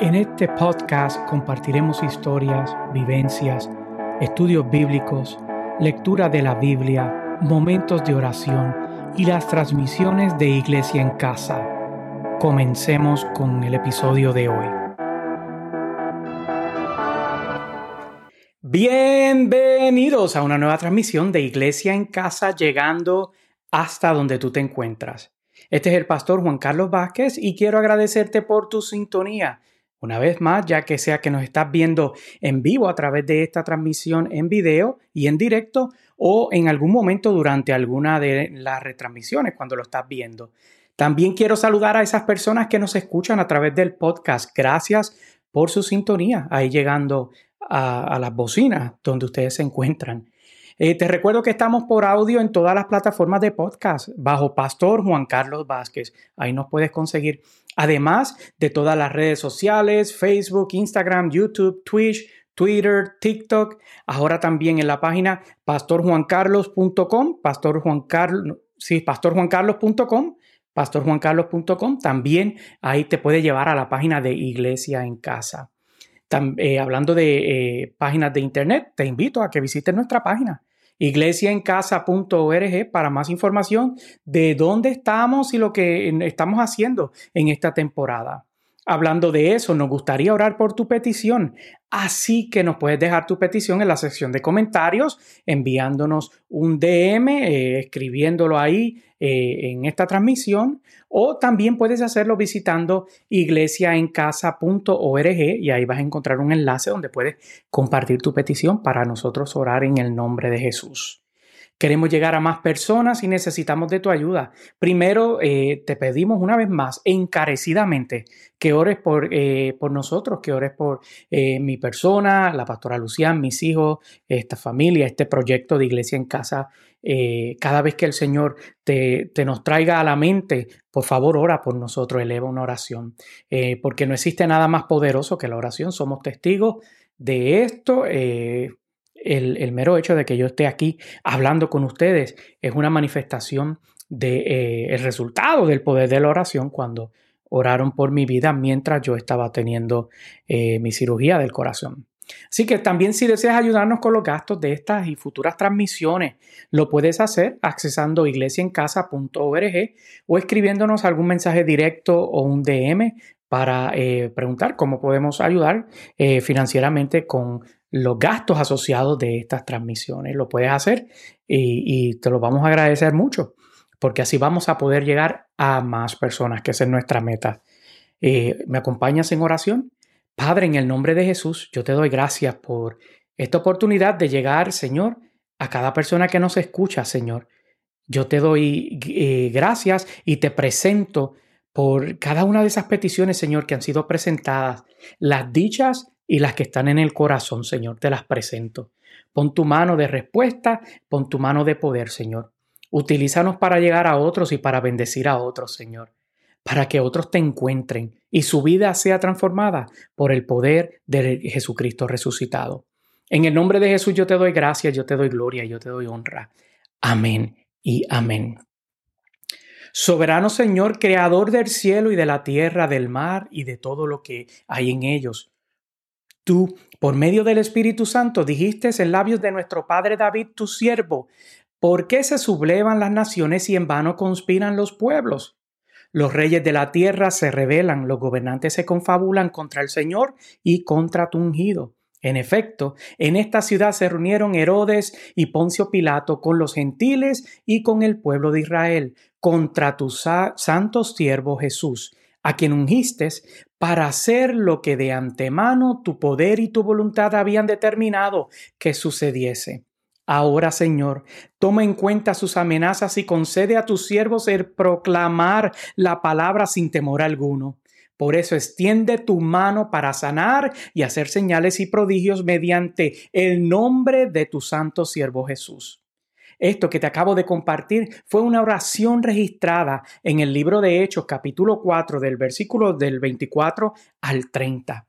En este podcast compartiremos historias, vivencias, estudios bíblicos, lectura de la Biblia, momentos de oración y las transmisiones de Iglesia en Casa. Comencemos con el episodio de hoy. Bienvenidos a una nueva transmisión de Iglesia en Casa llegando hasta donde tú te encuentras. Este es el pastor Juan Carlos Vázquez y quiero agradecerte por tu sintonía una vez más, ya que sea que nos estás viendo en vivo a través de esta transmisión en video y en directo o en algún momento durante alguna de las retransmisiones cuando lo estás viendo. También quiero saludar a esas personas que nos escuchan a través del podcast. Gracias por su sintonía ahí llegando a, las bocinas donde ustedes se encuentran. Eh, te recuerdo que estamos por audio en todas las plataformas de podcast bajo Pastor Juan Carlos Vázquez. Ahí nos puedes conseguir. Además de todas las redes sociales, Facebook, Instagram, YouTube, Twitch, Twitter, TikTok. Ahora también en la página pastorjuancarlos.com, pastor Juan Carlos, sí, pastorjuancarlos.com pastorjuancarlos.com. También ahí te puede llevar a la página de Iglesia en Casa. Eh, hablando de eh, páginas de internet, te invito a que visites nuestra página iglesiaencasa.org para más información de dónde estamos y lo que estamos haciendo en esta temporada. Hablando de eso, nos gustaría orar por tu petición. Así que nos puedes dejar tu petición en la sección de comentarios, enviándonos un DM, eh, escribiéndolo ahí eh, en esta transmisión, o también puedes hacerlo visitando iglesiaencasa.org y ahí vas a encontrar un enlace donde puedes compartir tu petición para nosotros orar en el nombre de Jesús. Queremos llegar a más personas y necesitamos de tu ayuda. Primero, eh, te pedimos una vez más, encarecidamente, que ores por, eh, por nosotros, que ores por eh, mi persona, la pastora Lucián, mis hijos, esta familia, este proyecto de iglesia en casa. cada vez que el Señor te, te, nos traiga a la mente, por favor, ora por nosotros, eleva una oración, porque no existe nada más poderoso que la oración. Somos testigos de esto el, mero hecho de que yo esté aquí hablando con ustedes es una manifestación del de, eh, resultado del poder de la oración cuando oraron por mi vida mientras yo estaba teniendo eh, mi cirugía del corazón. Así que también si deseas ayudarnos con los gastos de estas y futuras transmisiones, lo puedes hacer accesando iglesiaencasa.org o escribiéndonos algún mensaje directo o un DM para eh, preguntar cómo podemos ayudar financieramente con los gastos asociados de estas transmisiones. Lo puedes hacer y, te lo vamos a agradecer mucho, porque así vamos a poder llegar a más personas, que esa es nuestra meta. Eh, ¿Me acompañas en oración? Padre, en el nombre de Jesús, yo te doy gracias por esta oportunidad de llegar, Señor, a cada persona que nos escucha, Señor. Yo te doy eh, gracias y te presento por cada una de esas peticiones, Señor, que han sido presentadas, las dichas y las que están en el corazón, Señor, te las presento. Pon tu mano de respuesta, pon tu mano de poder, Señor. Utilízanos para llegar a otros y para bendecir a otros, Señor, para que otros te encuentren y su vida sea transformada por el poder de Jesucristo resucitado. En el nombre de Jesús yo te doy gracias, yo te doy gloria, yo te doy honra. Amén y amén. Soberano Señor, creador del cielo y de la tierra, del mar y de todo lo que hay en ellos. Tú, por medio del Espíritu Santo, dijiste en labios de nuestro Padre David, tu siervo, ¿por qué se sublevan las naciones y en vano conspiran los pueblos? Los reyes de la tierra se rebelan, los gobernantes se confabulan contra el Señor y contra tu ungido. En efecto, en esta ciudad se reunieron Herodes y Poncio Pilato con los gentiles y con el pueblo de Israel contra tu santo siervo Jesús, a quien ungiste para hacer lo que de antemano tu poder y tu voluntad habían determinado que sucediese. Ahora, Señor, toma en cuenta sus amenazas y concede a tus siervos el proclamar la palabra sin temor alguno. Por eso extiende tu mano para sanar y hacer señales y prodigios mediante el nombre de tu santo siervo Jesús. Esto que te acabo de compartir fue una oración registrada en el libro de Hechos capítulo 4 del versículo del 24 al 30.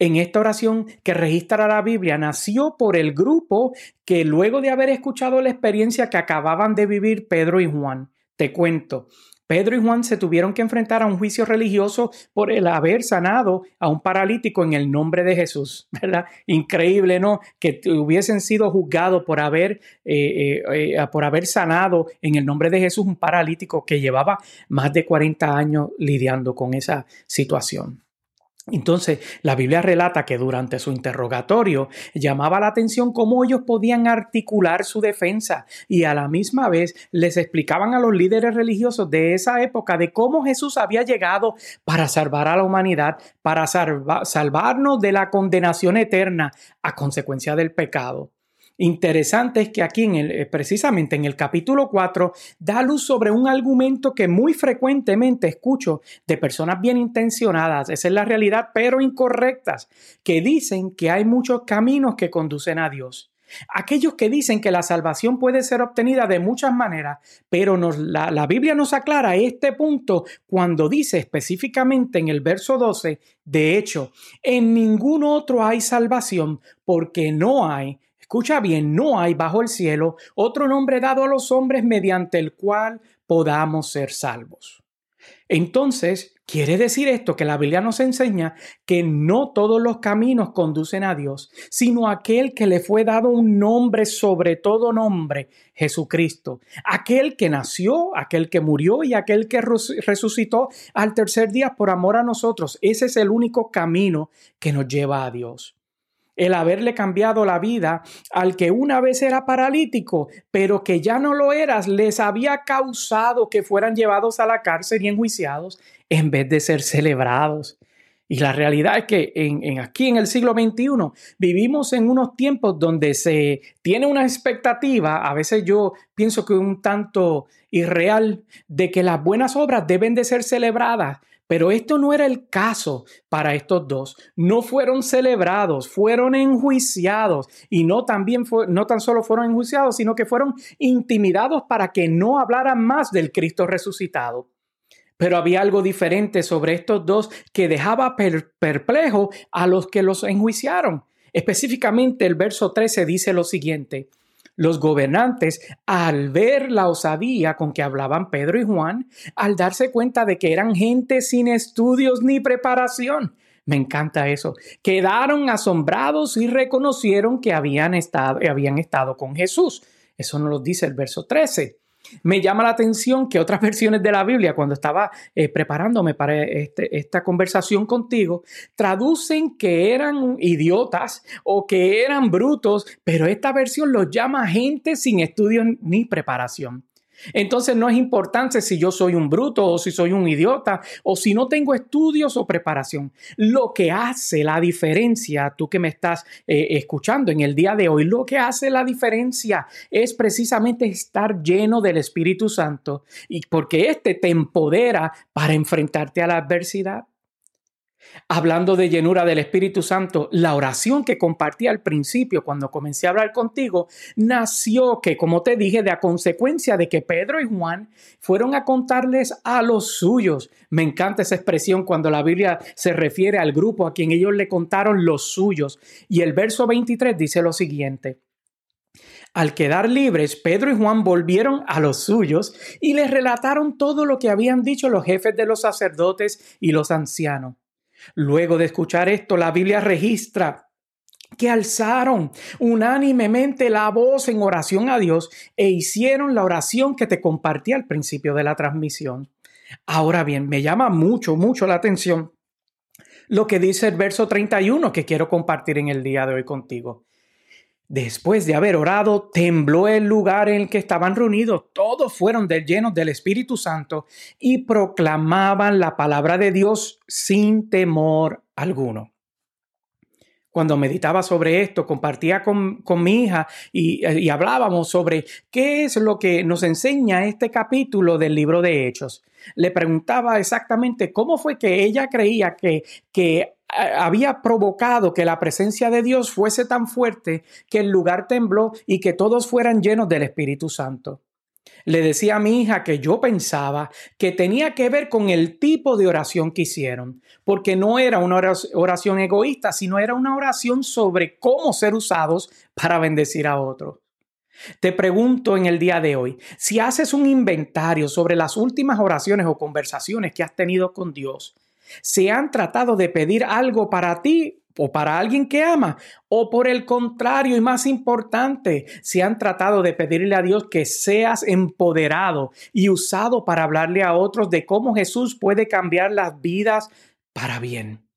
En esta oración que registra la Biblia nació por el grupo que luego de haber escuchado la experiencia que acababan de vivir Pedro y Juan, te cuento, Pedro y Juan se tuvieron que enfrentar a un juicio religioso por el haber sanado a un paralítico en el nombre de Jesús, ¿verdad? Increíble, ¿no? Que hubiesen sido juzgados por haber, eh, eh, eh, por haber sanado en el nombre de Jesús un paralítico que llevaba más de 40 años lidiando con esa situación. Entonces, la Biblia relata que durante su interrogatorio llamaba la atención cómo ellos podían articular su defensa y a la misma vez les explicaban a los líderes religiosos de esa época de cómo Jesús había llegado para salvar a la humanidad, para salvarnos de la condenación eterna a consecuencia del pecado. Interesante es que aquí, en el, eh, precisamente en el capítulo 4, da luz sobre un argumento que muy frecuentemente escucho de personas bien intencionadas, esa es la realidad, pero incorrectas, que dicen que hay muchos caminos que conducen a Dios. Aquellos que dicen que la salvación puede ser obtenida de muchas maneras, pero la, la, Biblia nos aclara este punto cuando dice específicamente en el verso 12, de hecho, en ningún otro hay salvación porque no hay Escucha bien, no hay bajo el cielo otro nombre dado a los hombres mediante el cual podamos ser salvos. Entonces, quiere decir esto que la Biblia nos enseña que no todos los caminos conducen a Dios, sino aquel que le fue dado un nombre sobre todo nombre, Jesucristo, aquel que nació, aquel que murió y aquel que resucitó al tercer día por amor a nosotros. Ese es el único camino que nos lleva a Dios el haberle cambiado la vida al que una vez era paralítico, pero que ya no lo eras, les había causado que fueran llevados a la cárcel y enjuiciados en vez de ser celebrados. Y la realidad es que en, aquí en el siglo XXI vivimos en unos tiempos donde se tiene una expectativa, a veces yo pienso que un tanto irreal, de que las buenas obras deben de ser celebradas, pero esto no era el caso para estos dos. No fueron celebrados, fueron enjuiciados y no, también no tan solo fueron enjuiciados, sino que fueron intimidados para que no hablaran más del Cristo resucitado. Pero había algo diferente sobre estos dos que dejaba perplejo a los que los enjuiciaron. Específicamente el verso 13 dice lo siguiente, los gobernantes, al ver la osadía con que hablaban Pedro y Juan, al darse cuenta de que eran gente sin estudios ni preparación, me encanta eso. Quedaron asombrados y reconocieron que habían estado, habían estado con Jesús. Eso nos lo dice el verso 13. Me llama la atención que otras versiones de la Biblia, cuando estaba eh, preparándome para este, esta conversación contigo, traducen que eran idiotas o que eran brutos, pero esta versión los llama gente sin estudio ni preparación. Entonces no es importante si yo soy un bruto o si soy un idiota o si no tengo estudios o preparación. Lo que hace la diferencia, tú que me estás eh, escuchando en el día de hoy, lo que hace la diferencia es precisamente estar lleno del Espíritu Santo y porque éste te empodera para enfrentarte a la adversidad. Hablando de llenura del Espíritu Santo, la oración que compartí al principio cuando comencé a hablar contigo nació que, como te dije, de a consecuencia de que Pedro y Juan fueron a contarles a los suyos. Me encanta esa expresión cuando la Biblia se refiere al grupo a quien ellos le contaron los suyos. Y el verso 23 dice lo siguiente. Al quedar libres, Pedro y Juan volvieron a los suyos y les relataron todo lo que habían dicho los jefes de los sacerdotes y los ancianos. Luego de escuchar esto, la Biblia registra que alzaron unánimemente la voz en oración a Dios e hicieron la oración que te compartí al principio de la transmisión. Ahora bien, me llama mucho, mucho la atención lo que dice el verso 31 que quiero compartir en el día de hoy contigo. Después de haber orado, tembló el lugar en el que estaban reunidos. Todos fueron llenos del Espíritu Santo y proclamaban la palabra de Dios sin temor alguno. Cuando meditaba sobre esto, compartía con, mi hija y, y, hablábamos sobre qué es lo que nos enseña este capítulo del libro de Hechos. Le preguntaba exactamente cómo fue que ella creía que, que había provocado que la presencia de Dios fuese tan fuerte que el lugar tembló y que todos fueran llenos del Espíritu Santo. Le decía a mi hija que yo pensaba que tenía que ver con el tipo de oración que hicieron, porque no era una oración egoísta, sino era una oración sobre cómo ser usados para bendecir a otros. Te pregunto en el día de hoy, si haces un inventario sobre las últimas oraciones o conversaciones que has tenido con Dios, ¿se han tratado de pedir algo para ti o para alguien que ama? ¿O por el contrario y más importante, se han tratado de pedirle a Dios que seas empoderado y usado para hablarle a otros de cómo Jesús puede cambiar las vidas para bien?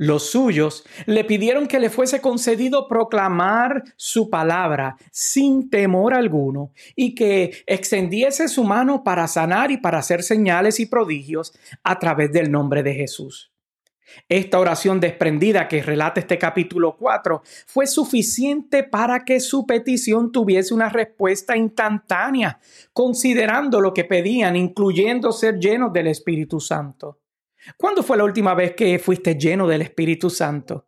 Los suyos le pidieron que le fuese concedido proclamar su palabra sin temor alguno y que extendiese su mano para sanar y para hacer señales y prodigios a través del nombre de Jesús. Esta oración desprendida que relata este capítulo 4 fue suficiente para que su petición tuviese una respuesta instantánea, considerando lo que pedían, incluyendo ser llenos del Espíritu Santo. ¿Cuándo fue la última vez que fuiste lleno del Espíritu Santo?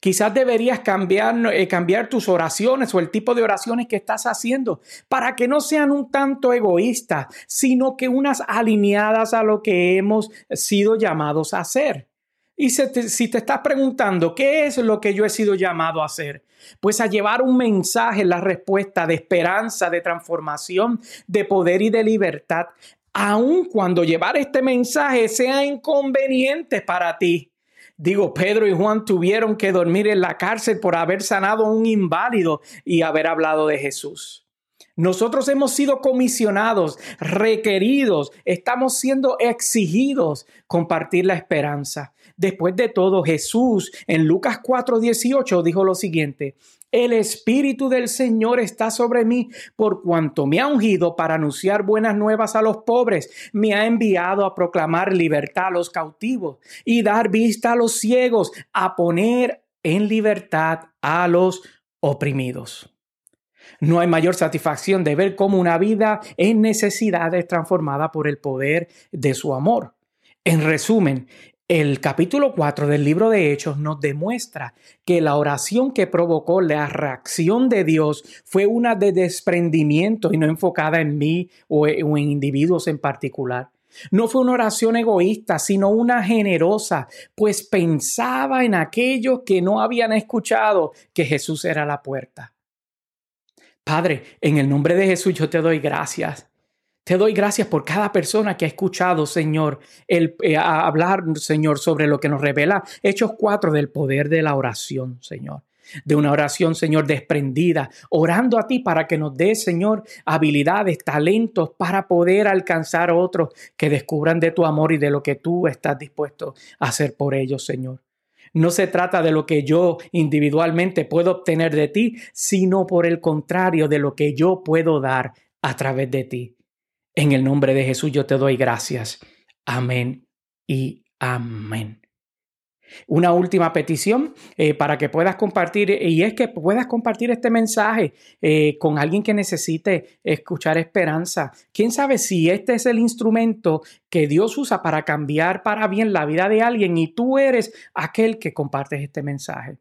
Quizás deberías cambiar, eh, cambiar, tus oraciones o el tipo de oraciones que estás haciendo para que no sean un tanto egoístas, sino que unas alineadas a lo que hemos sido llamados a hacer. Y si si te estás preguntando, ¿qué es lo que yo he sido llamado a hacer? Pues a llevar un mensaje, la respuesta de esperanza, de transformación, de poder y de libertad aun cuando llevar este mensaje sea inconveniente para ti. Digo, Pedro y Juan tuvieron que dormir en la cárcel por haber sanado a un inválido y haber hablado de Jesús. Nosotros hemos sido comisionados, requeridos, estamos siendo exigidos compartir la esperanza. Después de todo, Jesús en Lucas 4:18 dijo lo siguiente, el Espíritu del Señor está sobre mí por cuanto me ha ungido para anunciar buenas nuevas a los pobres, me ha enviado a proclamar libertad a los cautivos y dar vista a los ciegos, a poner en libertad a los oprimidos. No hay mayor satisfacción de ver cómo una vida en necesidad es transformada por el poder de su amor. En resumen, el capítulo 4 del libro de Hechos nos demuestra que la oración que provocó la reacción de Dios fue una de desprendimiento y no enfocada en mí o en individuos en particular. No fue una oración egoísta, sino una generosa, pues pensaba en aquellos que no habían escuchado que Jesús era la puerta. Padre, en el nombre de Jesús yo te doy gracias te doy gracias por cada persona que ha escuchado, Señor, el eh, hablar, Señor, sobre lo que nos revela Hechos 4 del poder de la oración, Señor. De una oración, Señor, desprendida, orando a ti para que nos des, Señor, habilidades, talentos para poder alcanzar a otros que descubran de tu amor y de lo que tú estás dispuesto a hacer por ellos, Señor. No se trata de lo que yo individualmente puedo obtener de ti, sino por el contrario de lo que yo puedo dar a través de ti. En el nombre de Jesús yo te doy gracias. Amén y amén. Una última petición eh, para que puedas compartir, y es que puedas compartir este mensaje eh, con alguien que necesite escuchar esperanza. Quién sabe si este es el instrumento que Dios usa para cambiar para bien la vida de alguien y tú eres aquel que compartes este mensaje.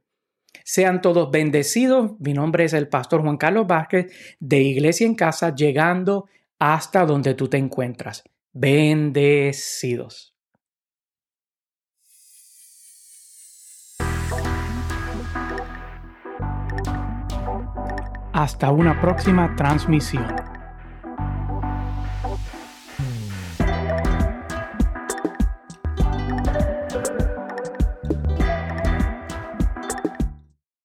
Sean todos bendecidos. Mi nombre es el pastor Juan Carlos Vázquez de Iglesia en Casa, llegando hasta donde tú te encuentras. Bendecidos. Hasta una próxima transmisión.